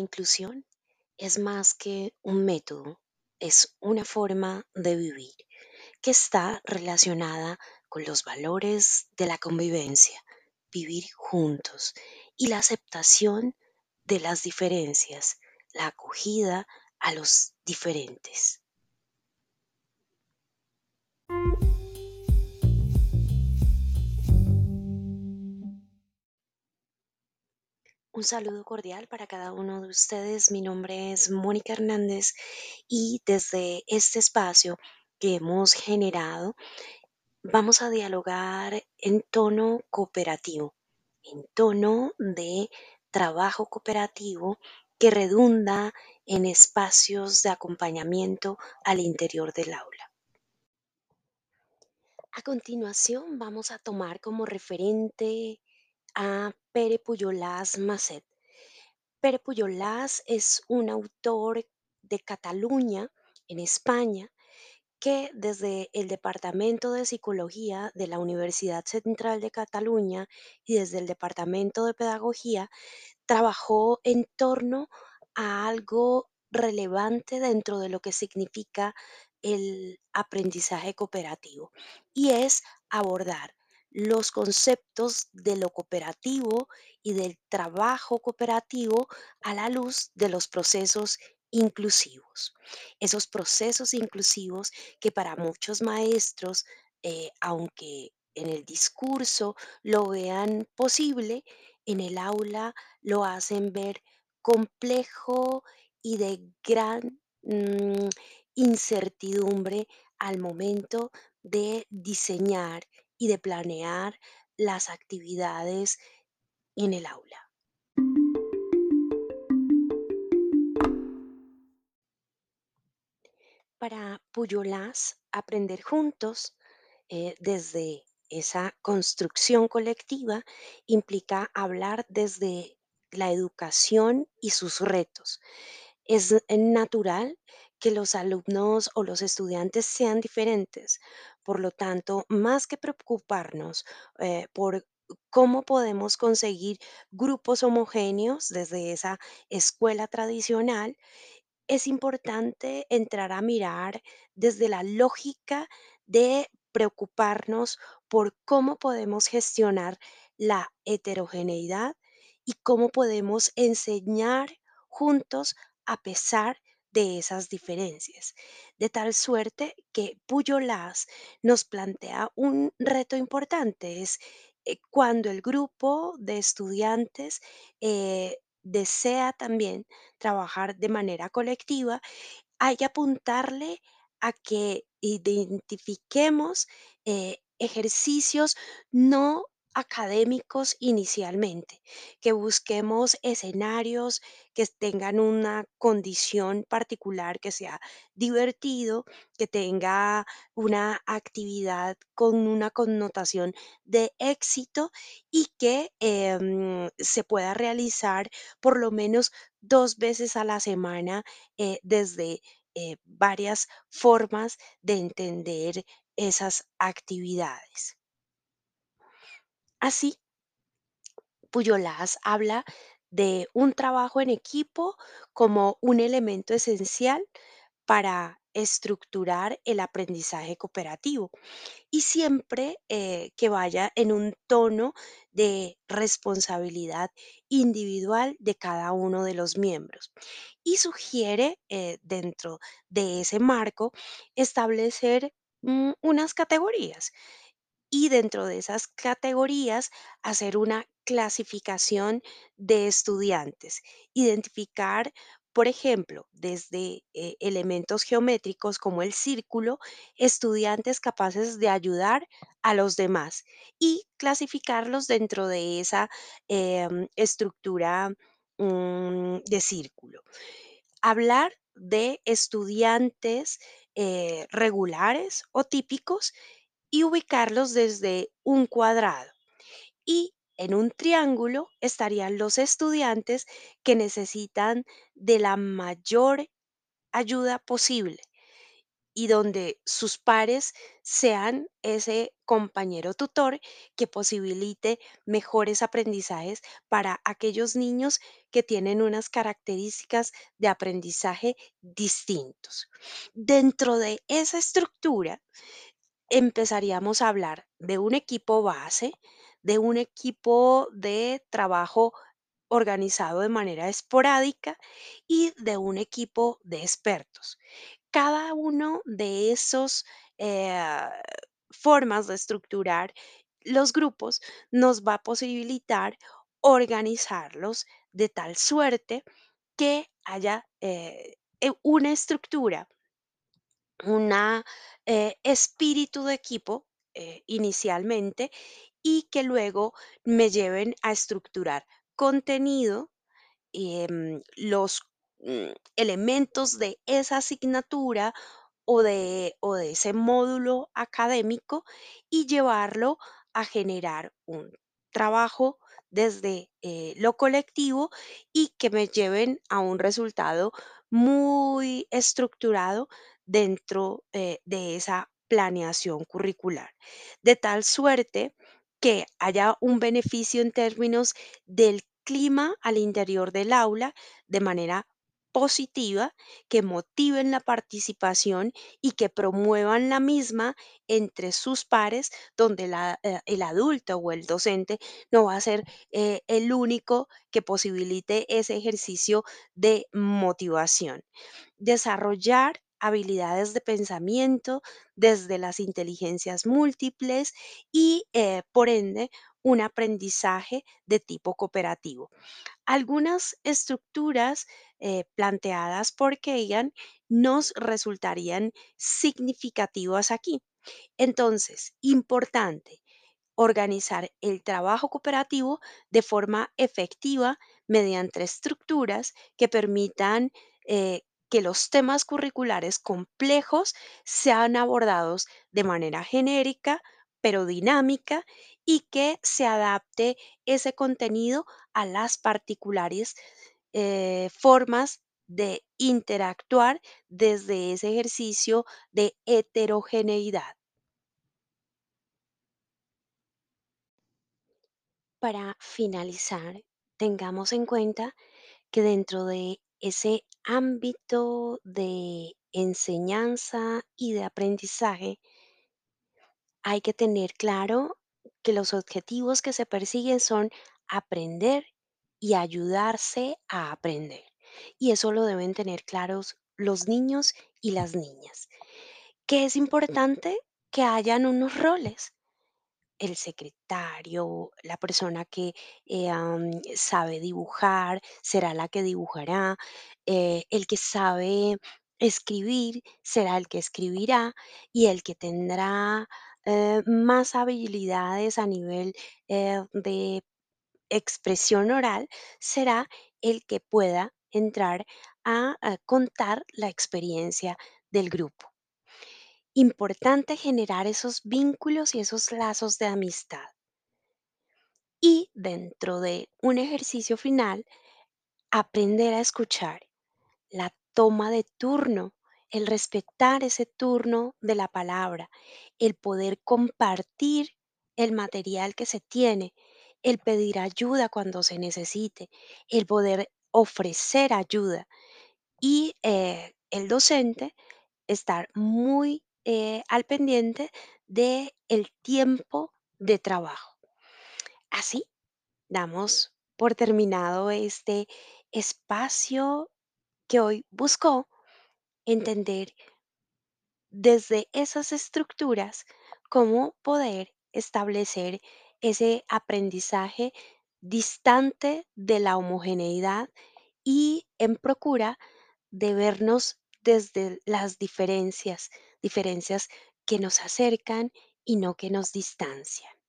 inclusión es más que un método, es una forma de vivir que está relacionada con los valores de la convivencia, vivir juntos y la aceptación de las diferencias, la acogida a los diferentes. Un saludo cordial para cada uno de ustedes. Mi nombre es Mónica Hernández y desde este espacio que hemos generado vamos a dialogar en tono cooperativo, en tono de trabajo cooperativo que redunda en espacios de acompañamiento al interior del aula. A continuación vamos a tomar como referente a Pere Pujolàs Masset. Pere Pujolàs es un autor de Cataluña, en España, que desde el Departamento de Psicología de la Universidad Central de Cataluña y desde el Departamento de Pedagogía trabajó en torno a algo relevante dentro de lo que significa el aprendizaje cooperativo y es abordar los conceptos de lo cooperativo y del trabajo cooperativo a la luz de los procesos inclusivos. Esos procesos inclusivos que para muchos maestros, eh, aunque en el discurso lo vean posible, en el aula lo hacen ver complejo y de gran mm, incertidumbre al momento de diseñar y de planear las actividades en el aula. Para Puyolás, aprender juntos eh, desde esa construcción colectiva implica hablar desde la educación y sus retos. Es natural que los alumnos o los estudiantes sean diferentes. Por lo tanto, más que preocuparnos eh, por cómo podemos conseguir grupos homogéneos desde esa escuela tradicional, es importante entrar a mirar desde la lógica de preocuparnos por cómo podemos gestionar la heterogeneidad y cómo podemos enseñar juntos a pesar de esas diferencias. De tal suerte que Puyolás nos plantea un reto importante, es eh, cuando el grupo de estudiantes eh, desea también trabajar de manera colectiva, hay que apuntarle a que identifiquemos eh, ejercicios no académicos inicialmente, que busquemos escenarios que tengan una condición particular, que sea divertido, que tenga una actividad con una connotación de éxito y que em, se pueda realizar por lo menos dos veces a la semana eh, desde eh, varias formas de entender esas actividades. Así, Puyolás habla de un trabajo en equipo como un elemento esencial para estructurar el aprendizaje cooperativo y siempre eh, que vaya en un tono de responsabilidad individual de cada uno de los miembros. Y sugiere eh, dentro de ese marco establecer mm, unas categorías y dentro de esas categorías hacer una clasificación de estudiantes, identificar, por ejemplo, desde eh, elementos geométricos como el círculo, estudiantes capaces de ayudar a los demás y clasificarlos dentro de esa em, estructura mm, de círculo. Hablar de estudiantes eh, regulares o típicos y ubicarlos desde un cuadrado. Y en un triángulo estarían los estudiantes que necesitan de la mayor ayuda posible. y donde sus pares sean ese compañero tutor que posibilite mejores aprendizajes para aquellos niños que tienen unas características de aprendizaje distintos. Dentro de esa estructura, empezaríamos a hablar de un equipo base, de un equipo de trabajo organizado de manera esporádica y de un equipo de expertos. Cada uno de esos eh, formas de estructurar los grupos nos va a posibilitar organizarlos de tal suerte que haya eh, e- una estructura una eh, espíritu de equipo eh, inicialmente y que luego me lleven a estructurar contenido, em, los mm, elementos de esa asignatura o de, o de ese módulo académico y llevarlo a generar un trabajo desde eh, lo colectivo y que me lleven a un resultado muy estructurado dentro eh, de esa planeación curricular. De tal suerte que haya un beneficio en términos del clima al interior del aula de manera positiva, que motiven la participación y que promuevan la misma entre sus pares, donde eh, el adulto o el docente no va a ser eh, el único que posibilite ese ejercicio de motivación. Desarrollar habilidades de pensamiento desde las inteligencias múltiples y, eh, por ende, un aprendizaje de tipo cooperativo. Algunas estructuras eh, planteadas por Kagan nos resultarían significativas aquí. Entonces, importante, organizar el trabajo cooperativo de forma efectiva mediante estructuras que permitan eh, que los temas curriculares complejos sean abordados de manera genérica, pero dinámica, y que se adapte ese contenido a las particulares eh, formas de interactuar desde ese ejercicio de heterogeneidad. Para finalizar, tengamos en cuenta que dentro de ese ámbito de enseñanza y de aprendizaje hay que tener claro que los objetivos que se persiguen son aprender y ayudarse a aprender. Y eso lo deben tener claros los niños y las niñas. Que es importante que hayan unos roles el secretario, la persona que eh, sabe dibujar, será la que dibujará, eh, el que sabe escribir, será el que escribirá, y el que tendrá eh, más habilidades a nivel de expresión oral, será el que pueda entrar a contar la experiencia del grupo. Importante generar esos vínculos y esos lazos de amistad. Y dentro de un ejercicio final, aprender a escuchar la toma de turno, el respetar ese turno de la palabra, el poder compartir el material que se tiene, el pedir ayuda cuando se necesite, el poder ofrecer ayuda y eh, el docente estar muy eh, al pendiente de el tiempo de trabajo. Así damos por terminado este espacio que hoy buscó entender desde esas estructuras cómo poder establecer ese aprendizaje distante de la homogeneidad y en procura de vernos desde las diferencias, diferencias que nos acercan y no que nos distancian.